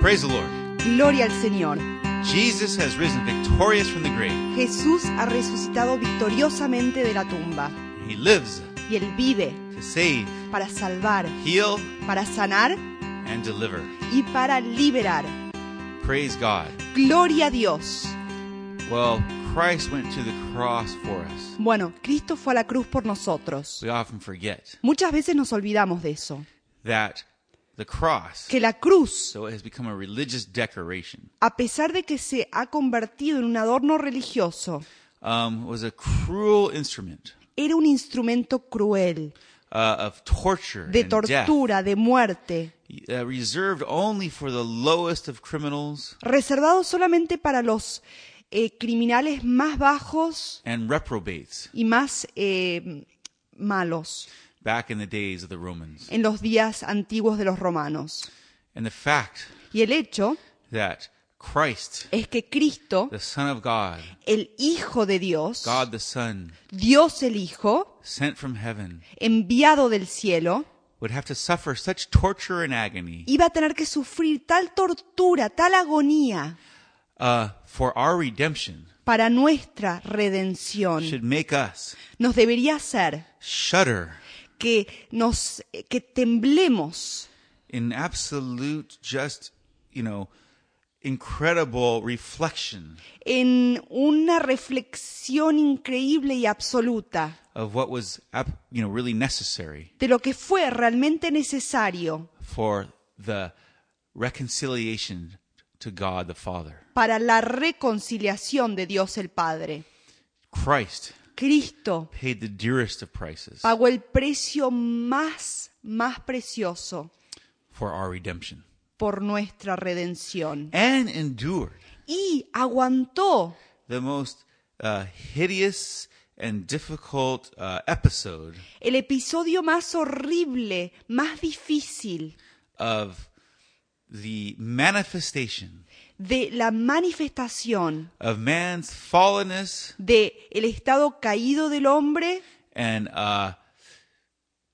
Praise the Lord. Gloria al Señor. Jesus has risen victorious from the grave. Jesús ha resucitado victoriosamente de la tumba He lives y Él vive to save, para salvar, heal, para sanar and deliver. y para liberar. Praise God. Gloria a Dios. Well, Christ went to the cross for us. Bueno, Cristo fue a la cruz por nosotros. We often forget Muchas veces nos olvidamos de eso, that the cross, que la cruz, so it has become a religious decoration, a pesar de que se ha convertido en un adorno religioso, um, was a cruel instrument. era un instrumento cruel, uh, of torture de and death, tortura, de muerte, uh, reserved only for the lowest of criminals. Reservado solamente para los eh, criminales más bajos and reprobates. y más eh, malos back in the days of the Romans. en los días antiguos de los romanos. And the fact Y el hecho that Christ, es que Cristo, the Son of God, el Hijo de Dios, God the Son, Dios el Hijo, sent from heaven, enviado del cielo, would have to suffer such torture and agony iba a tener que sufrir tal tortura, tal agonía uh, for our redemption para nuestra redención. should make us Nos debería hacer shudder que nos que temblemos in absolute, just, you know, incredible reflection en una reflexión increíble y absoluta of what was, you know, really necessary de lo que fue realmente necesario for the reconciliation to God the Father. para la reconciliación de Dios el Padre. Christ Cristo paid the dearest of prices pagó el precio más, más precioso for our redemption. por nuestra redención. And endured y aguantó the most uh, hideous and difficult uh, episode el episodio más horrible, más difícil of the manifestation de la manifestación of man's fallenness de el estado caído del hombre and uh,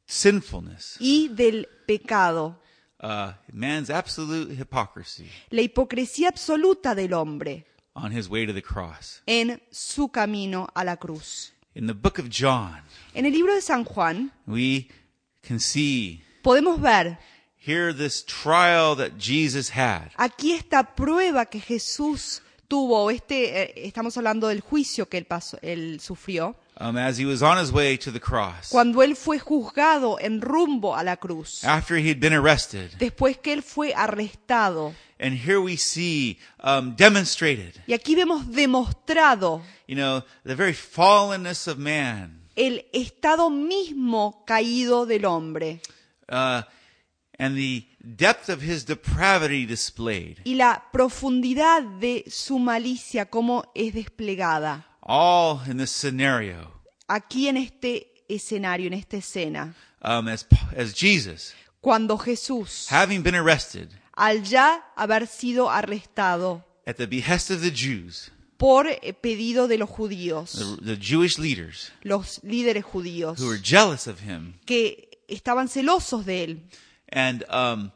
sinfulness, y del pecado, uh, man's absolute hypocrisy la hipocresía absoluta del hombre on his way to the cross. en su camino a la cruz. In the book of John, En el libro de San Juan we can see podemos ver here this trial that Jesus had. aquí esta prueba que Jesús tuvo, este, eh, estamos hablando del juicio que él, pasó, él sufrió, Um, as he was on his way to the cross, cuando él fue juzgado en rumbo a la cruz, after he had been arrested. después que él fue arrestado. And here we see um, demonstrated, Y aquí vemos demostrado you know, the very fallenness of man el estado mismo caído del hombre uh, and the depth of his depravity displayed, y la profundidad de su malicia como es desplegada. All in this scenario. Aquí en este escenario, en esta escena, um, as, as Jesus, cuando Jesús, having been arrested al ya haber sido arrestado at the behest of the Jews, por eh, pedido de los judíos, the, the Jewish leaders los líderes judíos, who were jealous of him que estaban celosos de él and, um,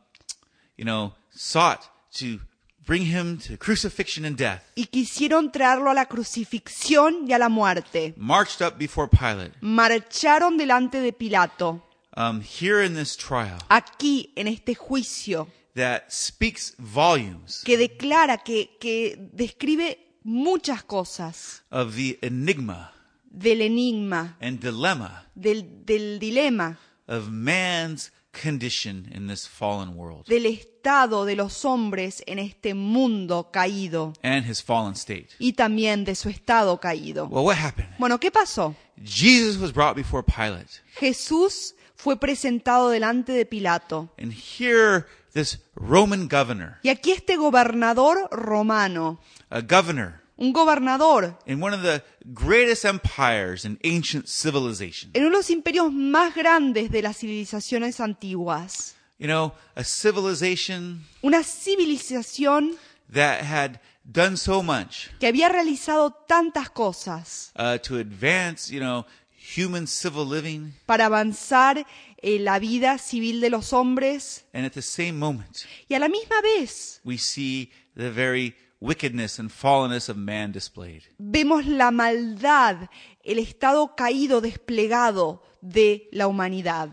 you know, sought to bring him to crucifixion and death, y quisieron traerlo a la crucifixión y a la muerte. marched up before Pilate. Marcharon delante de Pilato, Um, here in this trial, aquí en este juicio, that speaks volumes que declara, que, que describe muchas cosas of the enigma del enigma, and dilemma del, del dilema, of man's condition in this fallen world del estado de los hombres en este mundo caído and his fallen state. y también de su estado caído. Well, what happened? Bueno, ¿qué pasó? Jesus was brought before Pilate, Jesús fue presentado delante de Pilato. and here this Roman governor, Y aquí este gobernador romano, a governor un gobernador in one of the greatest empires in ancient civilization, en uno de los imperios más grandes de las civilizaciones antiguas, you know, a civilization una civilización that had done so much que había realizado tantas cosas uh, to advance, you know, human civil living, para avanzar en la vida civil de los hombres. and at the same moment, y a la misma vez we see the very wickedness and fallenness of man displayed. vemos la maldad, el estado caído desplegado de la humanidad.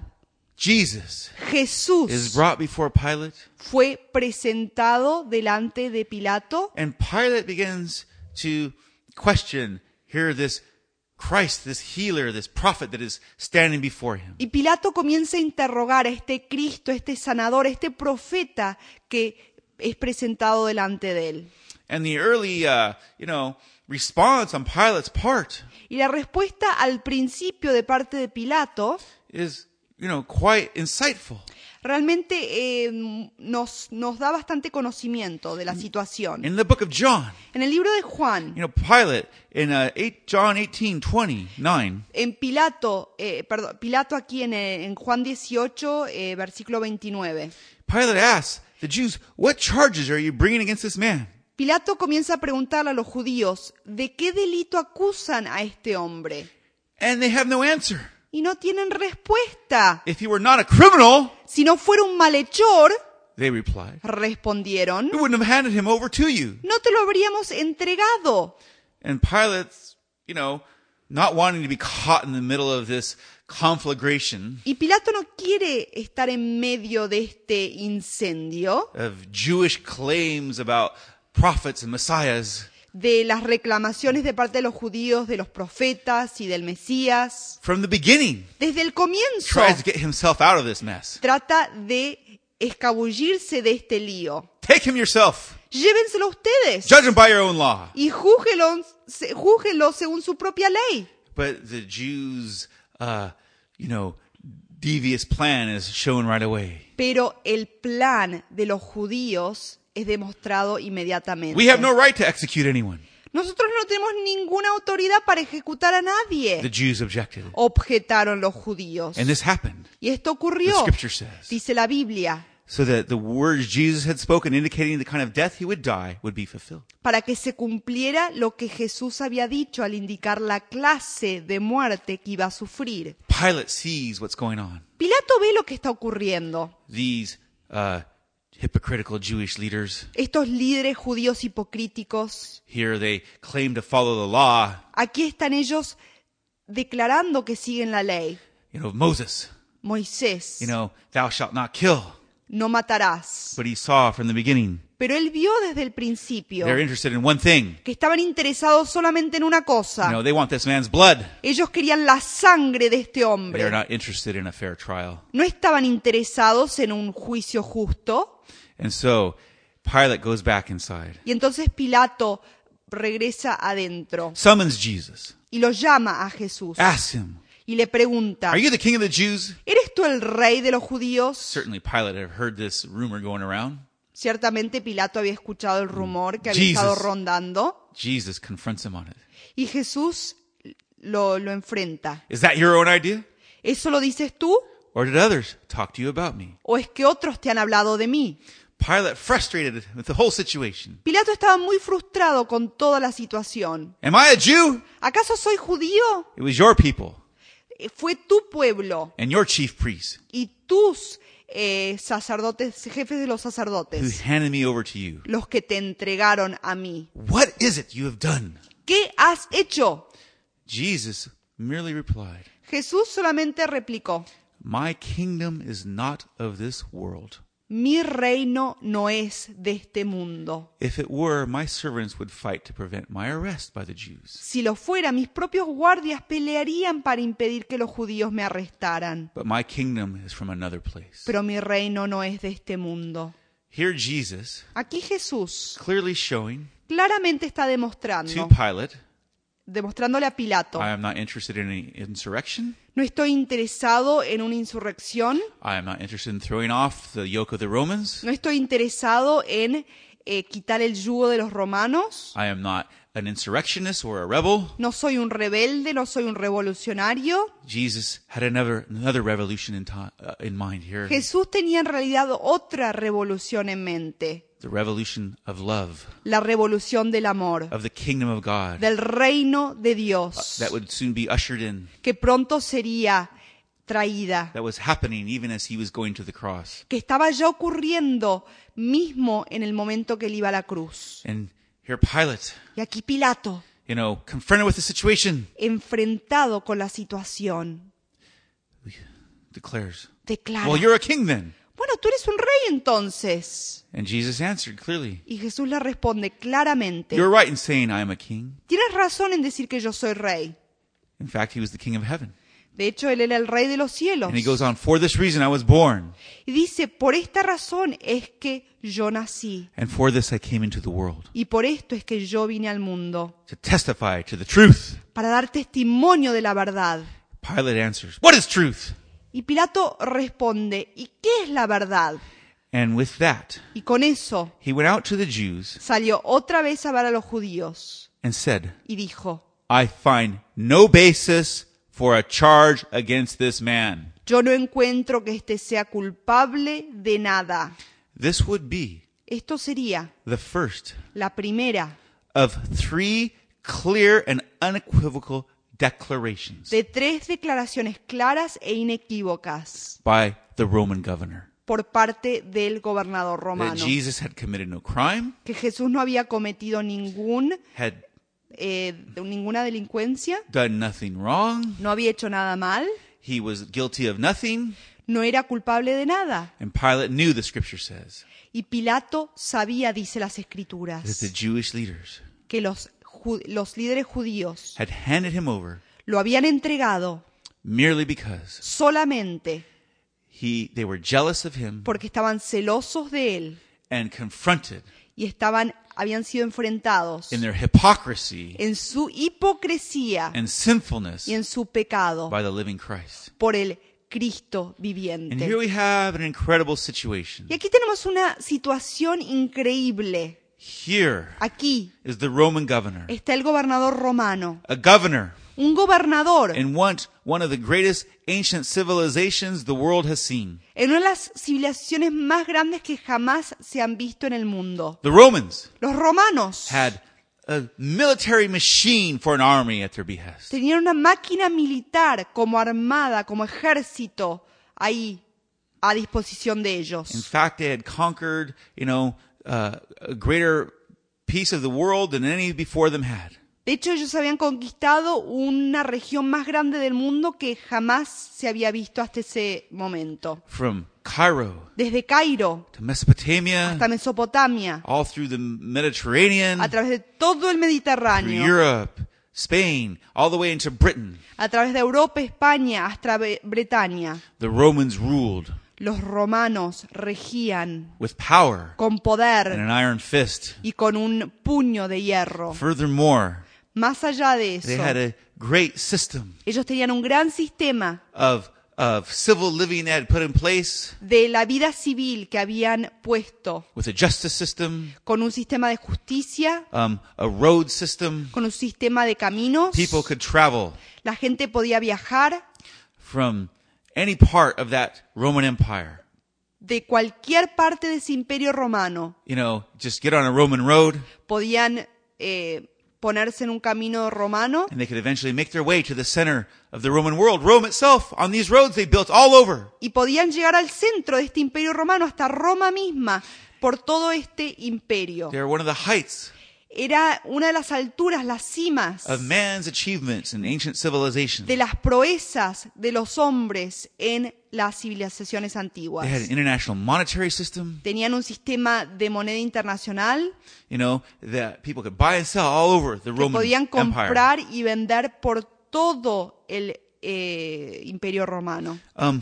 Jesus is Jesús brought before Pilate, fue presentado delante de Pilato and Pilate begins to question here this Christ, this healer, this prophet that is standing before him. y Pilato comienza a interrogar a este Cristo, este sanador, este profeta que es presentado delante de él. And the early, uh, you know, response on Pilate's part Y la respuesta al principio de parte de Pilato is, you know, quite insightful. realmente eh, nos, nos da bastante conocimiento de la situación. In the book of John, En el libro de Juan, you know, Pilate in uh, eight, John 18, 29, en Pilato, eh, perdón, Pilato aquí en, eh, en Juan 18, eh, versículo 29. Pilate asks the Jews, what charges are you bringing against this man? Pilato comienza a preguntarle a los judíos, ¿de qué delito acusan a este hombre? And they have no answer. Y no tienen respuesta. If he were not a criminal, Si no fuera un malhechor, they replied, respondieron, we wouldn't have handed him over to you. no te lo habríamos entregado. And Pilate's, you know, not wanting to be caught in the middle of this conflagration Y Pilato no quiere estar en medio de este incendio, of Jewish claims about prophets and messiahs. de las reclamaciones de parte de los judíos, de los profetas y del Mesías. From the beginning, Desde el comienzo tries to get himself out of this mess. trata de escabullirse de este lío. Take him yourself. Llévenselo ustedes Judge him by your own law. y júzguelo, se- según su propia ley. But the Jews, uh, you know, devious plan is shown right away. Pero el plan de los judíos es demostrado inmediatamente. We have no right to execute anyone. Nosotros no tenemos ninguna autoridad para ejecutar a The nadie, Jews objected. objetaron los judíos. And this happened. Y esto The ocurrió, scripture says. dice la Biblia, So that the words Jesus had spoken indicating the kind of death he would die would be fulfilled. para que se cumpliera lo que Jesús había dicho al indicar la clase de muerte que iba a sufrir. Pilate sees what's going on. Pilato ve lo que está ocurriendo. These uh, hypocritical Jewish leaders, Estos líderes judíos hipocríticos, here they claim to follow the law, aquí están ellos declarando que siguen la ley. you know, Moses. Moisés, You know, thou shalt not kill. no matarás. But he saw from the beginning Pero él vio desde el principio they're interested in one thing. que estaban interesados solamente en una You cosa. know, they want this man's blood. Ellos querían la sangre de este hombre. not interested in a fair trial. No estaban interesados en un juicio justo. And so Pilate goes back inside, Y entonces Pilato regresa adentro summons Jesus, y lo llama a Jesús asks him, y le pregunta, Are you the king of the Jews? ¿eres tú el rey de los judíos? Certainly Pilate had heard this rumor going around. Ciertamente Pilato había escuchado el rumor que había estado Jesus. rondando Jesus confronts him on it. y Jesús lo, lo enfrenta. Is that your own idea? ¿Eso lo dices tú Or did others talk to you about me? o es que otros te han hablado de mí? Pilate, frustrated with the whole situation. Pilato estaba muy frustrado con toda la situación. Am I a Jew? ¿Acaso soy judío? It was your people Eh, Fue tu pueblo and your chief priests y tus eh, sacerdotes, jefes de los sacerdotes, who handed me over to you. los que te entregaron a mí. What is it you have done? ¿Qué has hecho? Jesus merely replied, Jesús solamente replicó, My kingdom is not of this world. Mi reino no es de este mundo. If it were, my servants would fight to prevent my arrest by the Jews. Si lo fuera, mis propios guardias pelearían para impedir que los judíos me arrestaran. But my kingdom is from another place. Pero mi reino no es de este mundo. Here, Jesus, Aquí Jesús clearly showing claramente está to demostrando, Pilate, demostrándole a Pilato, I am not interested in any insurrection. no estoy interesado en una insurrección, I am not interested in throwing off the yoke of the Romans. no estoy interesado en eh, quitar el yugo de los romanos, I am not an insurrectionist or a rebel. no soy un rebelde, no soy un revolucionario. Jesus had another another revolution in, ti- uh, in mind here. Jesús tenía en realidad otra revolución en mente. The revolution of love, la revolución del amor, of the kingdom of God. Del reino de Dios, that would soon be ushered in, que pronto sería traída, that was happening even as he was going to the cross. que estaba ya ocurriendo mismo en el momento que él iba a la cruz. And here Pilate, Y aquí Pilato, you know, confronted with the situation, enfrentado con la situación, declares, declara, Well, you're a king then. Bueno, tú eres un rey entonces. And Jesus answered clearly, Y Jesús le responde claramente, You're right in saying I am a king. tienes razón en decir que yo soy rey. In fact, he was the king of heaven. De hecho, él era el rey de los cielos. And he goes on, For this reason I was born, Y dice, por esta razón es que yo nací. and for this I came into the world, Y por esto es que yo vine al mundo, to testify to the truth. para dar testimonio de la verdad. Pilate answers, What is truth? Y Pilato responde, ¿y qué es la verdad? And with that, Y con eso he went out to the Jews salió otra vez a ver a los judíos and said, y dijo, I find no basis for a charge against this man. yo no encuentro que éste sea culpable de nada. This would be Esto sería the first la primera of three clear and unequivocal declarations de tres declaraciones claras e inequívocas by the Roman governor por parte del gobernador that romano. Jesus had committed no crime, Que Jesús no había cometido ningún, had eh, ninguna delincuencia, done nothing wrong, no había hecho nada mal, he was guilty of nothing, no era culpable de nada. and Pilate knew the scripture says Y Pilato sabía, dice las that the escrituras, Jewish leaders que los, los líderes judíos had handed him over lo habían entregado merely because solamente he they were jealous of him porque estaban celosos de él and confronted y estaban, habían sido enfrentados in their hypocrisy en su hipocresía and sinfulness y en su pecado by the living Christ. por el Cristo And here viviente. we have an incredible situation. Y aquí tenemos una situación increíble. Here Aquí is the Roman governor, está el gobernador romano, a governor un gobernador in one, one of the greatest ancient civilizations the world has seen. en una de las civilizaciones más grandes que jamás se han visto en el mundo. The Romans Los romanos had a military machine for an army at their behest. tenían una máquina militar como armada, como ejército ahí a disposición de In ellos. fact, they had conquered, you know, uh, a greater piece of the world than any before them had. De hecho, ellos habían conquistado una región más grande del mundo que jamás se había visto hasta ese momento. From Cairo Desde Cairo to Mesopotamia, hasta Mesopotamia, all through the Mediterranean, a través de todo el through Mediterráneo, Europe, Spain, all the way into Britain, a través de Europa, España, hasta Bre- Bretaña. the Romans ruled Los romanos regían with power con and poder an iron fist. y con un puño de hierro. Furthermore, Más allá de they had eso, a great system ellos tenían un gran sistema of, of civil living they had put in place de la vida civil que habían puesto with a justice system, con un sistema de justicia, um, a road system. con un sistema de caminos. People could travel La gente podía viajar from any part of that Roman Empire. de cualquier parte de ese imperio romano. You know, just get on a Roman road Podían eh, ponerse en un camino romano and they could eventually make their way to the center of the Roman world. Rome itself, on these roads they built all over. y podían llegar al centro de este imperio romano, hasta Roma misma, por todo este imperio. They're one of the heights Era una de las alturas, las cimas of man's achievements in ancient civilization. de las proezas de los hombres en las civilizaciones antiguas. They had an international monetary system, Tenían un sistema de moneda internacional you know, that people could buy and sell all over the que Roman podían Empire. comprar y vender por todo el eh, imperio romano. Um,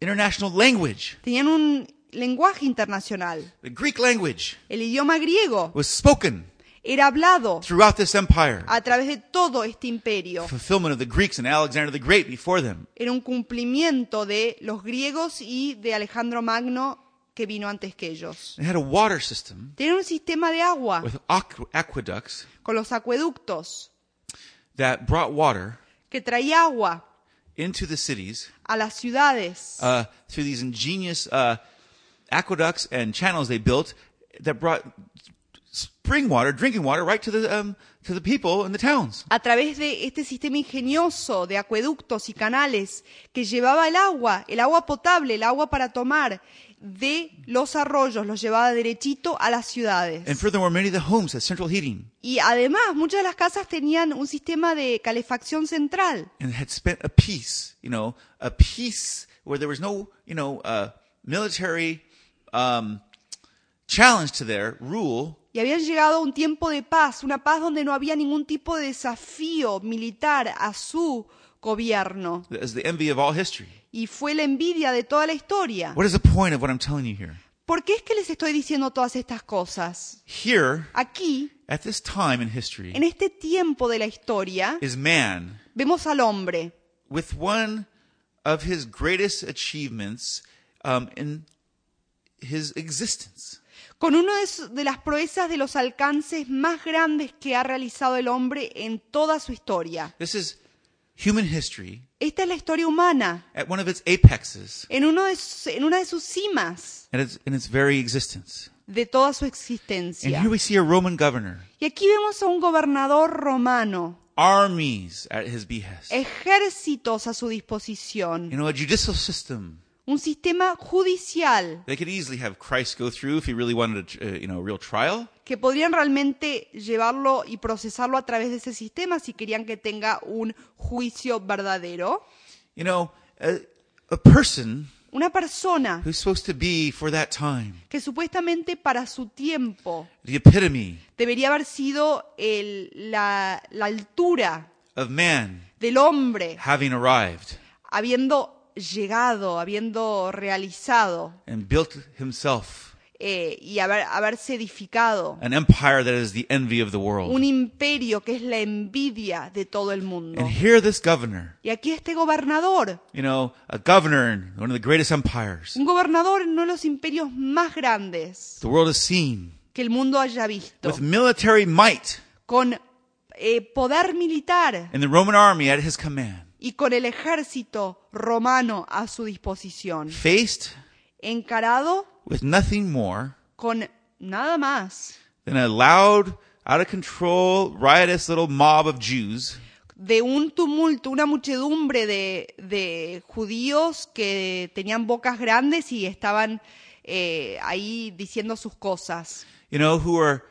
international language, Tenían un lenguaje internacional. the Greek language, El idioma griego was spoken era hablado throughout this empire. a través de todo este imperio. Fulfillment of the Greeks and Alexander the Great before them. Era un cumplimiento de los griegos y de Alejandro Magno que vino antes que ellos. They had a water system Tenían un sistema de agua with aqu- aqueducts con los acueductos that brought water que traía agua into the cities a las ciudades uh, through these ingenious uh, aqueducts and channels they built that brought spring water, drinking water, right to the um, to the people in the towns. a través de este sistema ingenioso de acueductos y canales que llevaba el agua, el agua potable, el agua para tomar de los arroyos, los llevaba derechito a las ciudades. And furthermore, many of the homes had central heating Y además, muchas de las casas tenían un sistema de calefacción central and had spent a peace, you know, a peace where there was no, you know, uh, military um, challenge to their rule. y habían llegado a un tiempo de paz, una paz donde no había ningún tipo de desafío militar a su gobierno. as the envy of all history. Y fue la envidia de toda la historia. What is the point of what I'm telling you here? ¿Por qué es que les estoy diciendo todas estas cosas? Here, Aquí, at this time in history, en este tiempo de la historia, is man vemos al hombre with one of his greatest achievements um, in his existence. Con una de, las proezas de los alcances más grandes que ha realizado el hombre en toda su historia. This is human history Esta es la historia humana, at one of its apexes en, uno de sus- en una de sus cimas and its, in its very existence. de toda su And existencia. here we see a Roman governor, Y aquí vemos a un gobernador romano, armies at his behest, ejércitos a su disposición, you know, a judicial system. Un sistema judicial They could easily have Christ go through if he really wanted a, uh, you know, a real trial. que podrían realmente llevarlo y procesarlo a través de ese sistema si querían que tenga un juicio verdadero. You know, a, a person Una persona who's supposed to be for that time que supuestamente para su tiempo the epitome debería haber sido el- la, la altura of man del hombre, having arrived habiendo llegado, habiendo realizado and built himself eh, y haber, haberse edificado an empire that is the envy of the world. un imperio que es la envidia de todo el mundo. And here, this governor, Y aquí este gobernador, you know, a governor in one of the greatest empires un gobernador en uno de los imperios más grandes the world has seen, que el mundo haya visto, with military might con eh, poder militar and the Roman army at his command, y con el ejército romano a su disposición, faced encarado with nothing more con nada más than a loud, out of control, riotous little mob of Jews. de un tumulto, una muchedumbre de, de judíos que tenían bocas grandes y estaban eh, ahí diciendo sus cosas, you know, who are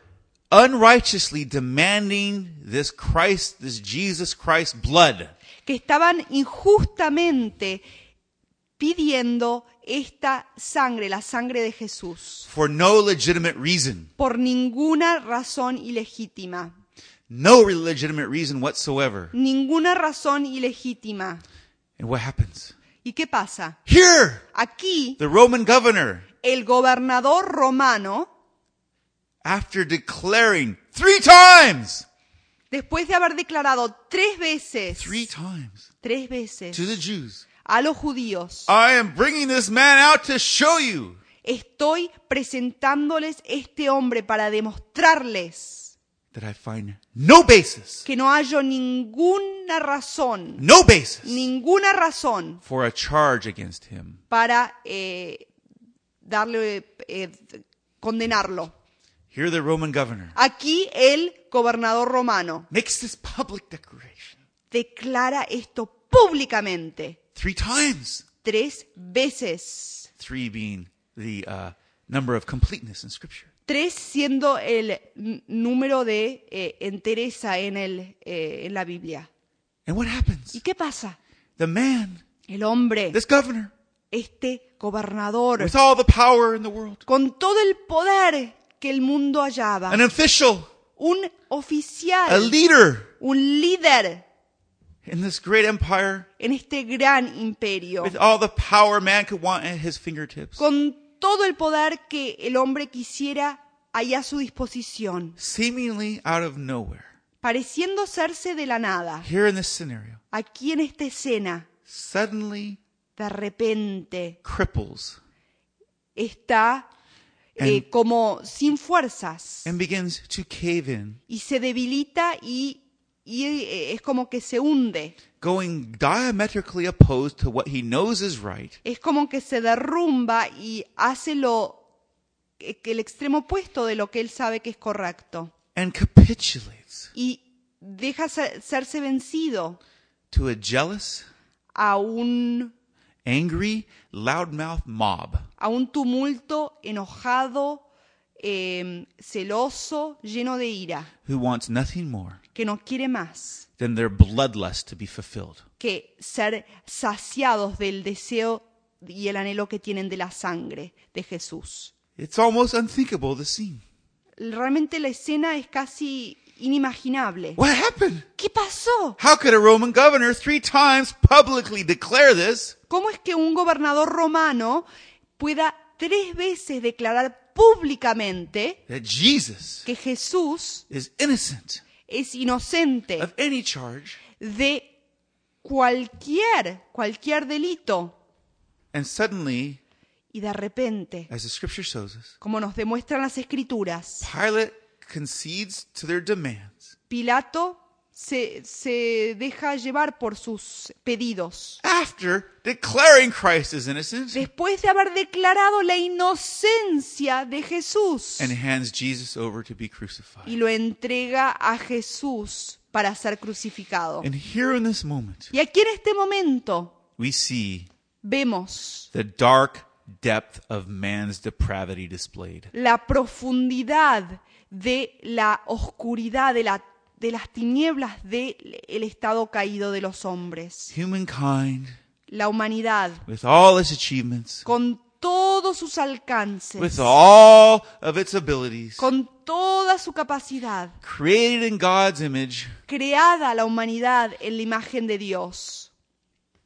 unrighteously demanding this Christ, this Jesus Christ blood. Que estaban injustamente pidiendo esta sangre, la sangre de Jesús, for no legitimate reason. por ninguna razón ilegítima, No legitimate reason whatsoever. ninguna razón ilegítima. And what happens? ¿Y qué pasa? Here, Aquí the Roman governor, el gobernador romano, after declaring three times, después de haber declarado tres veces, three times tres veces to the Jews, a los judíos, I am bringing this man out to show you estoy presentándoles este hombre para demostrarles that I find no basis, que no hallo ninguna razón, no basis ninguna razón for a charge against him. para eh, darle, eh, condenarlo. Here, the Roman governor Aquí el gobernador romano makes this public declaration declara esto públicamente three times, tres veces. three being the uh, number of completeness in Scripture. Tres siendo el número de eh, entereza en, el, eh, en la Biblia. And what happens? ¿Y qué pasa? The man, El hombre, this governor, este gobernador, with all the power in the world, con todo el poder que el mundo hallaba, an official, un a oficial, leader un líder in this great empire, en este gran imperio, with all the power man could want at his fingertips, con todo el poder que el hombre quisiera allá a su disposición, seemingly out of nowhere. pareciendo hacerse de la nada, Here in this scenario, aquí en esta escena, suddenly de repente cripples está eh, como sin fuerzas. and begins to cave in, y se debilita y, y, eh, es como que se hunde. going diametrically opposed to what he knows is right, Es como que se derrumba y hace lo eh, que el extremo opuesto de lo que él sabe que es correcto. And capitulates y deja ser- serse vencido to a jealous, a un, angry, loudmouth mob a un tumulto enojado, eh, celoso, lleno de ira, who wants nothing more que no quiere más than their bloodlust to be fulfilled. que ser saciados del deseo y el anhelo que tienen de la sangre de Jesús. It's almost unthinkable, the scene. Realmente la escena es casi inimaginable. What happened? ¿Qué pasó? How could a Roman governor three times publicly declare this ¿Cómo es que un gobernador romano pueda tres veces declarar públicamente that Jesus que Jesús is innocent es inocente of any charge de cualquier, cualquier delito? and suddenly, Y de repente, as the scripture shows us, como nos demuestran las escrituras, Pilate concedes to their demands Pilato se, se deja llevar por sus pedidos. after declaring Christ as innocent Después de haber declarado la inocencia de Jesús and hands Jesus over to be crucified. y lo entrega a Jesús para ser crucificado. And here in this moment, Y aquí en este momento we see vemos the dark depth of man's depravity displayed. la profundidad de la oscuridad, de, la, de las tinieblas del estado caído de los hombres. Humankind, La humanidad, with all its achievements, con todos sus alcances, with all of its abilities, con toda su capacidad, created in God's image, creada la humanidad en la imagen de Dios,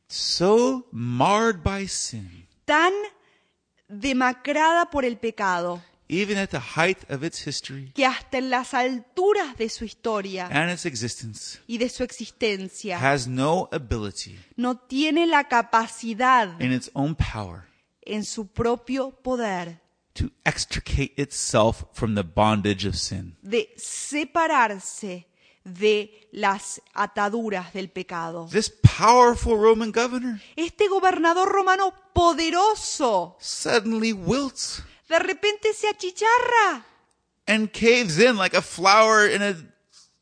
so marred by sin, tan demacrada por el pecado, even at the height of its history que hasta en las alturas de su historia and its existence, y de su existencia has no ability no tiene la capacidad in its own power en su propio poder to extricate itself from the bondage of sin. de separarse de las ataduras del pecado. This powerful Roman governor Este gobernador romano poderoso suddenly wilts de repente se achicharra and caves in like a flower in a,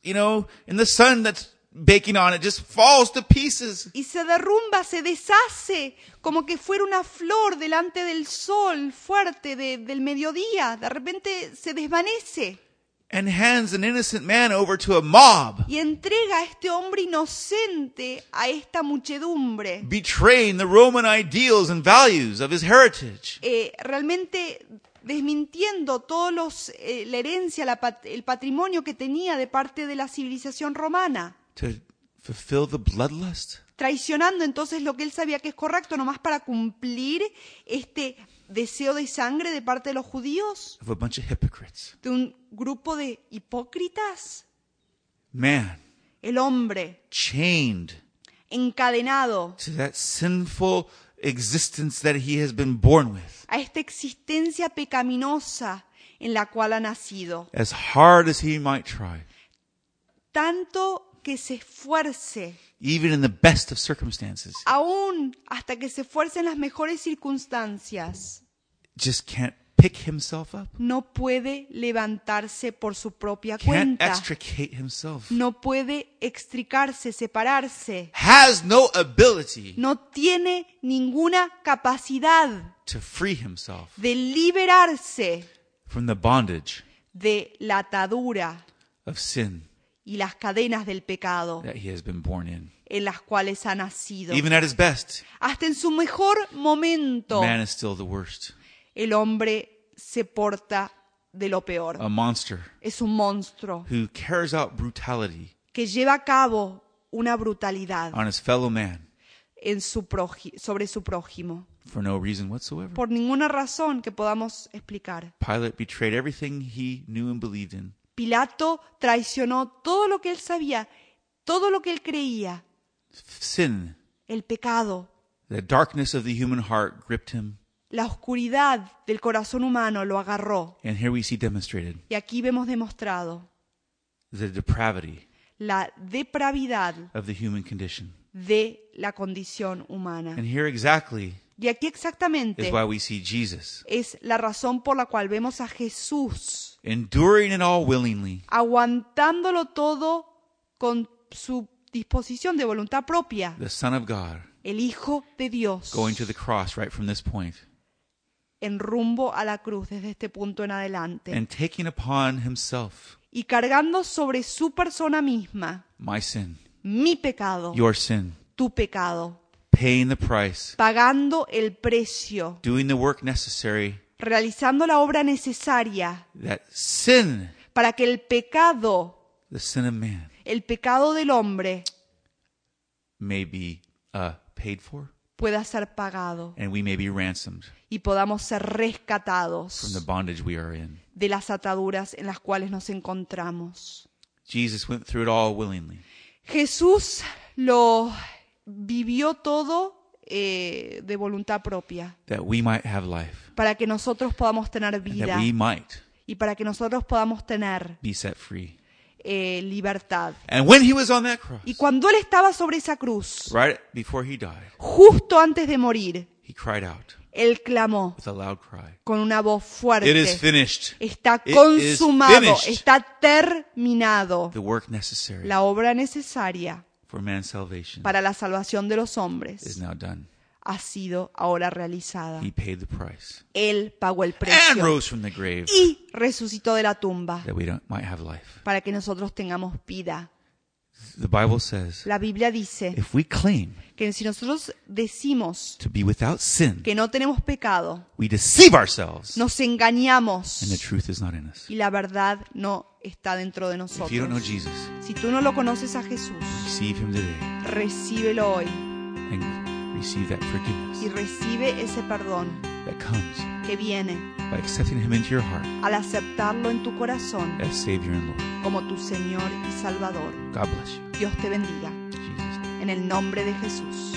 you know, in the sun that's baking on it, just falls to pieces. y se derrumba, se deshace, como que fuera una flor delante del sol fuerte de- del mediodía. De repente se desvanece and hands an innocent man over to a mob, y entrega a este hombre inocente a esta muchedumbre. betraying the Roman ideals and values of his heritage. eh, realmente desmintiendo todos los eh, la herencia, la pat- el patrimonio que tenía de parte de la civilización romana, To fulfill the bloodlust traicionando entonces lo que él sabía que es correcto, nomás para cumplir este deseo de sangre de parte de los judíos, of a bunch of hypocrites. de un grupo de hipócritas. Man, El hombre chained encadenado to that sinful existence that he has been born with. a esta existencia pecaminosa en la cual ha nacido, As hard as he might try, tanto que se esfuerce even in the best of circumstances, aún hasta que se esfuerce en las mejores circunstancias, just can't pick himself up, no puede levantarse por su propia can't cuenta, extricate himself, no puede extricarse, separarse, has no ability no tiene ninguna capacidad to free himself de liberarse from the bondage de la atadura of sin y las cadenas del pecado that he has been born in. en las cuales ha nacido. Even at his best, Hasta en su mejor momento, man is still the worst. el hombre se porta de lo peor. A monster Es un monstruo who carries out brutality que lleva a cabo una brutalidad on his fellow man en su próji- sobre su prójimo, for no reason whatsoever. por ninguna razón que podamos explicar. Pilate betrayed everything he knew and believed in Pilato traicionó todo lo que él sabía, todo lo que él creía, sin. el pecado, The darkness of the human heart gripped him. la oscuridad del corazón humano lo agarró. And here we see demonstrated Y aquí vemos demostrado the depravity la depravidad of the human condition. de la condición humana. And here exactly Y aquí is exactamente why we see Jesus es la razón por la cual vemos a Jesús enduring it all willingly, aguantándolo todo con su disposición de voluntad propia, the Son of God, el Hijo de Dios, going to the cross right from this point. En rumbo a la cruz desde este punto en adelante, and taking upon himself y cargando sobre su persona misma. my sin, mi pecado, your sin, tu pecado, paying the price, pagando el precio, doing the work necessary realizando la obra necesaria that sin, para que el pecado, the sin of man, el pecado del hombre, may be uh, paid for pueda ser pagado and we may be ransomed y podamos ser from rescatados the bondage we are in. de las ataduras en las cuales nos encontramos. Jesus went through it all willingly. Jesús lo vivió todo eh, de voluntad propia, that we might have life, para que nosotros podamos tener and vida that we might y para que nosotros podamos tener be set free. eh, libertad. And when he was on that cross, Y cuando Él estaba sobre esa cruz, right before he died, justo antes de morir, he cried out Él clamó with a loud cry, con una voz It is fuerte. finished. Está It is consumado, finished. está terminado The work necessary la obra necesaria for man's salvation para la salvación de los is hombres. now done. Ha sido ahora realizada. He paid the price Él pagó el and precio rose from the grave y resucitó de la tumba that we don't, might have life. para que nosotros tengamos vida. The Bible says La Biblia dice if we claim que si nosotros decimos to be without sin, que no tenemos pecado, we deceive ourselves nos engañamos and the truth is not in us. y la verdad no está dentro de If you don't know nosotros. Jesus, Si tú no lo conoces a Jesús, receive him today recíbelo hoy and receive that forgiveness y recibe ese perdón that comes que viene by accepting him into your heart al aceptarlo en tu corazón as Savior and Lord. como tu Señor y Salvador. God bless you. Dios te bendiga. Jesus'. En el nombre de Jesús.